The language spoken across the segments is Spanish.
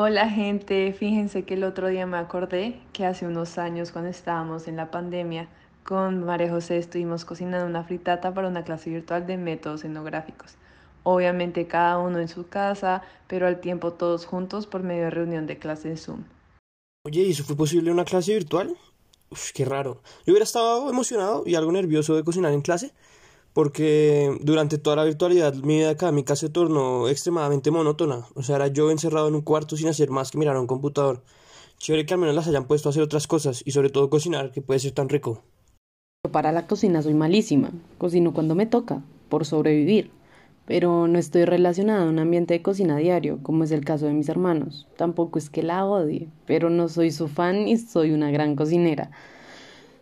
Hola gente, fíjense que el otro día me acordé que hace unos años cuando estábamos en la pandemia con María José estuvimos cocinando una fritata para una clase virtual de métodos etnográficos. Obviamente cada uno en su casa, pero al tiempo todos juntos por medio de reunión de clase en Zoom. Oye, ¿y eso fue posible una clase virtual? Uf, qué raro. Yo hubiera estado emocionado y algo nervioso de cocinar en clase, porque durante toda la virtualidad mi vida académica se tornó extremadamente monótona. O sea, era yo encerrado en un cuarto sin hacer más que mirar a un computador. Chévere que al menos las hayan puesto a hacer otras cosas y sobre todo cocinar, que puede ser tan rico. Para la cocina soy malísima. Cocino cuando me toca, por sobrevivir. Pero no estoy relacionada a un ambiente de cocina diario, como es el caso de mis hermanos. Tampoco es que la odie, pero no soy su fan y soy una gran cocinera.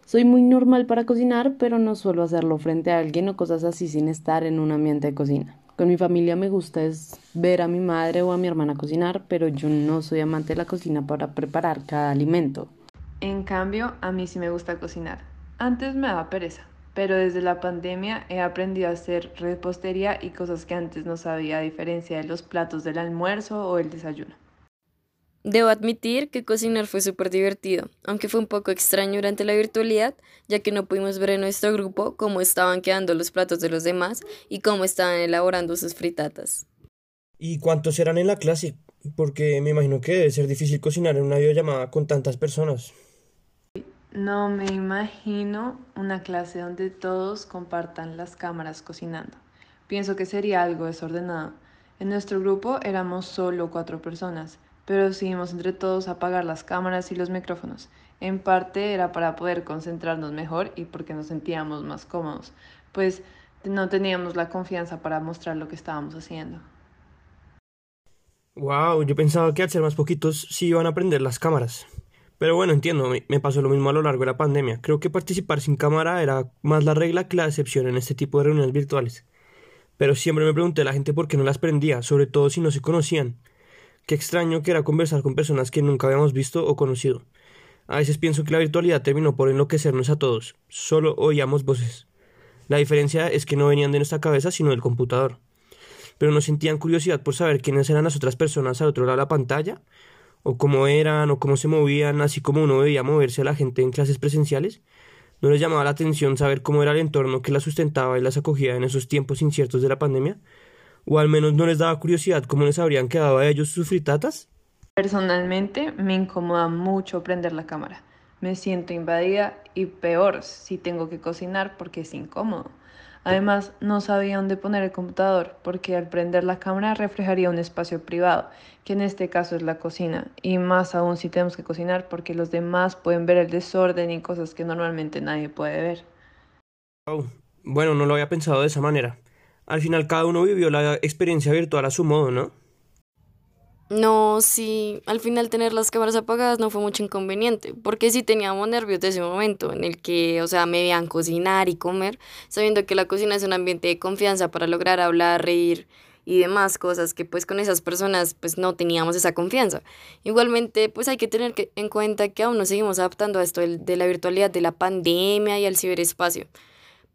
Soy muy normal para cocinar, pero no suelo hacerlo frente a alguien o cosas así sin estar en un ambiente de cocina. Con mi familia me gusta es ver a mi madre o a mi hermana cocinar, pero yo no soy amante de la cocina para preparar cada alimento. En cambio, a mí sí me gusta cocinar. Antes me daba pereza, pero desde la pandemia he aprendido a hacer repostería y cosas que antes no sabía a diferencia de los platos del almuerzo o el desayuno. Debo admitir que cocinar fue súper divertido, aunque fue un poco extraño durante la virtualidad, ya que no pudimos ver en nuestro grupo cómo estaban quedando los platos de los demás y cómo estaban elaborando sus fritatas. ¿Y cuántos eran en la clase? Porque me imagino que debe ser difícil cocinar en una videollamada con tantas personas. No me imagino una clase donde todos compartan las cámaras cocinando. Pienso que sería algo desordenado. En nuestro grupo éramos solo cuatro personas pero decidimos entre todos apagar las cámaras y los micrófonos. En parte era para poder concentrarnos mejor y porque nos sentíamos más cómodos, pues no teníamos la confianza para mostrar lo que estábamos haciendo. Wow, yo pensaba que al ser más poquitos sí iban a prender las cámaras. Pero bueno, entiendo, me pasó lo mismo a lo largo de la pandemia. Creo que participar sin cámara era más la regla que la excepción en este tipo de reuniones virtuales. Pero siempre me pregunté a la gente por qué no las prendía, sobre todo si no se conocían. Qué extraño que era conversar con personas que nunca habíamos visto o conocido. A veces pienso que la virtualidad terminó por enloquecernos a todos. Solo oíamos voces. La diferencia es que no venían de nuestra cabeza sino del computador. Pero nos sentían curiosidad por saber quiénes eran las otras personas al otro lado de la pantalla, o cómo eran, o cómo se movían, así como uno veía moverse a la gente en clases presenciales. ¿No les llamaba la atención saber cómo era el entorno que las sustentaba y las acogía en esos tiempos inciertos de la pandemia? ¿O al menos no les daba curiosidad cómo les habrían quedado a ellos sus fritatas? Personalmente me incomoda mucho prender la cámara. Me siento invadida y peor si tengo que cocinar porque es incómodo. Además, no sabía dónde poner el computador porque al prender la cámara reflejaría un espacio privado, que en este caso es la cocina, y más aún si tenemos que cocinar porque los demás pueden ver el desorden y cosas que normalmente nadie puede ver. Bueno, no lo había pensado de esa manera al final cada uno vivió la experiencia virtual a su modo, ¿no? No, sí, al final tener las cámaras apagadas no fue mucho inconveniente, porque sí teníamos nervios de ese momento en el que, o sea, me veían cocinar y comer, sabiendo que la cocina es un ambiente de confianza para lograr hablar, reír y demás cosas que pues con esas personas pues no teníamos esa confianza. Igualmente pues hay que tener en cuenta que aún nos seguimos adaptando a esto de la virtualidad de la pandemia y al ciberespacio.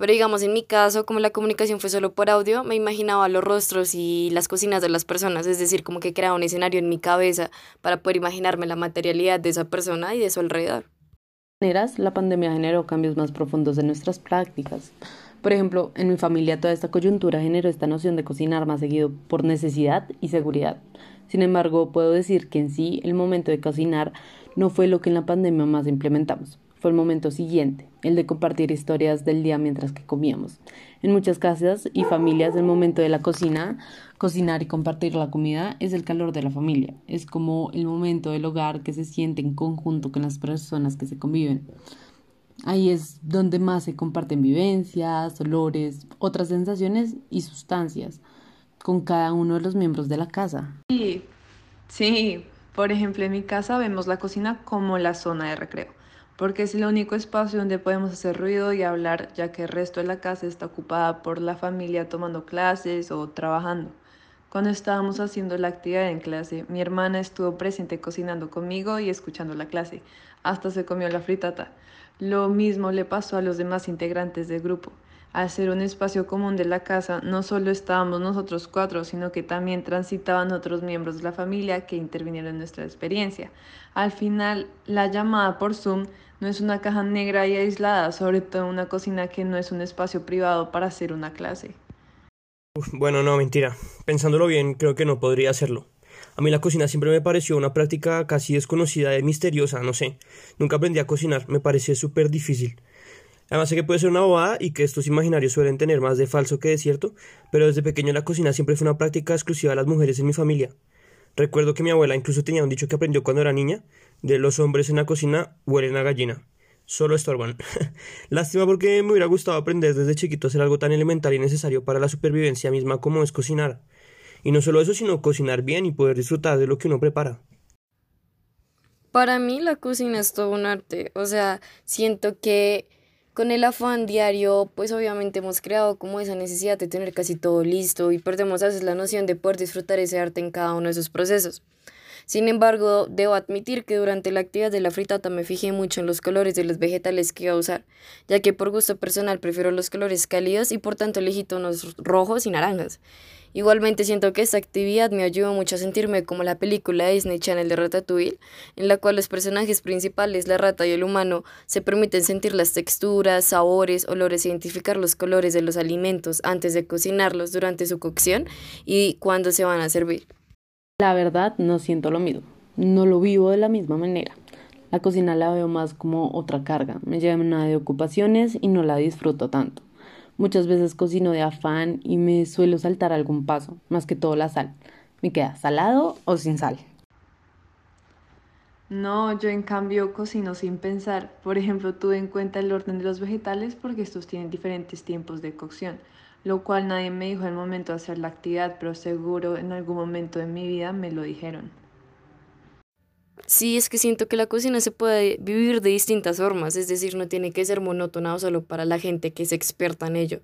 Pero digamos, en mi caso, como la comunicación fue solo por audio, me imaginaba los rostros y las cocinas de las personas, es decir, como que creaba un escenario en mi cabeza para poder imaginarme la materialidad de esa persona y de su alrededor. La pandemia generó cambios más profundos en nuestras prácticas. Por ejemplo, en mi familia toda esta coyuntura generó esta noción de cocinar más seguido por necesidad y seguridad. Sin embargo, puedo decir que en sí el momento de cocinar no fue lo que en la pandemia más implementamos fue el momento siguiente, el de compartir historias del día mientras que comíamos. En muchas casas y familias el momento de la cocina, cocinar y compartir la comida es el calor de la familia, es como el momento del hogar que se siente en conjunto con las personas que se conviven. Ahí es donde más se comparten vivencias, olores, otras sensaciones y sustancias con cada uno de los miembros de la casa. Sí, sí. Por ejemplo, en mi casa vemos la cocina como la zona de recreo porque es el único espacio donde podemos hacer ruido y hablar, ya que el resto de la casa está ocupada por la familia tomando clases o trabajando. Cuando estábamos haciendo la actividad en clase, mi hermana estuvo presente cocinando conmigo y escuchando la clase. Hasta se comió la fritata. Lo mismo le pasó a los demás integrantes del grupo. Al ser un espacio común de la casa, no solo estábamos nosotros cuatro, sino que también transitaban otros miembros de la familia que intervinieron en nuestra experiencia. Al final, la llamada por Zoom no es una caja negra y aislada, sobre todo una cocina que no es un espacio privado para hacer una clase. bueno, no, mentira. Pensándolo bien, creo que no podría hacerlo. A mí la cocina siempre me pareció una práctica casi desconocida y misteriosa, no sé. Nunca aprendí a cocinar, me parecía súper difícil. Además sé que puede ser una bobada y que estos imaginarios suelen tener más de falso que de cierto, pero desde pequeño la cocina siempre fue una práctica exclusiva de las mujeres en mi familia. Recuerdo que mi abuela incluso tenía un dicho que aprendió cuando era niña, de los hombres en la cocina huelen a gallina. Solo estorban. Lástima porque me hubiera gustado aprender desde chiquito a hacer algo tan elemental y necesario para la supervivencia misma como es cocinar. Y no solo eso, sino cocinar bien y poder disfrutar de lo que uno prepara. Para mí la cocina es todo un arte. O sea, siento que con el afán diario, pues obviamente hemos creado como esa necesidad de tener casi todo listo y perdemos a veces la noción de poder disfrutar ese arte en cada uno de esos procesos. Sin embargo, debo admitir que durante la actividad de la fritata me fijé mucho en los colores de los vegetales que iba a usar, ya que por gusto personal prefiero los colores cálidos y por tanto elegí tonos rojos y naranjas. Igualmente siento que esta actividad me ayudó mucho a sentirme como la película Disney Channel de Ratatouille, en la cual los personajes principales, la rata y el humano, se permiten sentir las texturas, sabores, olores, identificar los colores de los alimentos antes de cocinarlos durante su cocción y cuando se van a servir. La verdad, no siento lo mismo. No lo vivo de la misma manera. La cocina la veo más como otra carga. Me llena de ocupaciones y no la disfruto tanto. Muchas veces cocino de afán y me suelo saltar algún paso, más que todo la sal. Me queda salado o sin sal. No, yo en cambio cocino sin pensar. Por ejemplo, tuve en cuenta el orden de los vegetales porque estos tienen diferentes tiempos de cocción, lo cual nadie me dijo al momento de hacer la actividad, pero seguro en algún momento de mi vida me lo dijeron. Sí, es que siento que la cocina se puede vivir de distintas formas, es decir, no tiene que ser monótona o solo para la gente que es experta en ello.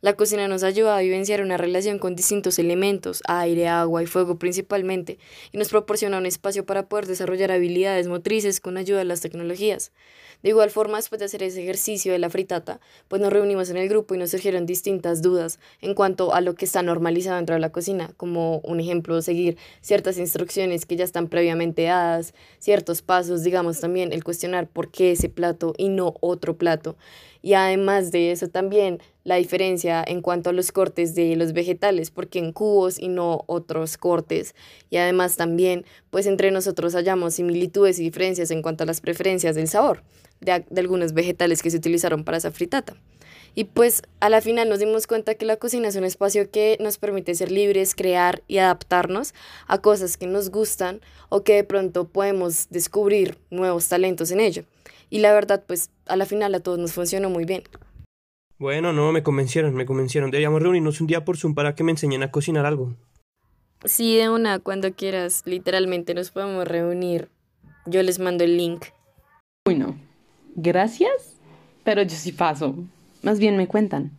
La cocina nos ayuda a vivenciar una relación con distintos elementos, aire, agua y fuego principalmente, y nos proporciona un espacio para poder desarrollar habilidades motrices con ayuda de las tecnologías. De igual forma, después de hacer ese ejercicio de la fritata, pues nos reunimos en el grupo y nos surgieron distintas dudas en cuanto a lo que está normalizado dentro de la cocina, como un ejemplo, seguir ciertas instrucciones que ya están previamente dadas, ciertos pasos, digamos también el cuestionar por qué ese plato y no otro plato. Y además de eso también la diferencia en cuanto a los cortes de los vegetales, porque en cubos y no otros cortes. Y además también, pues entre nosotros hallamos similitudes y diferencias en cuanto a las preferencias del sabor de, de algunos vegetales que se utilizaron para esa fritata. Y pues a la final nos dimos cuenta que la cocina es un espacio que nos permite ser libres, crear y adaptarnos a cosas que nos gustan o que de pronto podemos descubrir nuevos talentos en ello. Y la verdad, pues a la final a todos nos funcionó muy bien. Bueno, no, me convencieron, me convencieron. Deberíamos reunirnos un día por Zoom para que me enseñen a cocinar algo. Sí, de una, cuando quieras. Literalmente nos podemos reunir. Yo les mando el link. Bueno, gracias, pero yo sí paso. Más bien me cuentan.